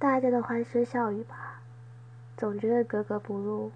大家的欢声笑语吧总觉得格格不入。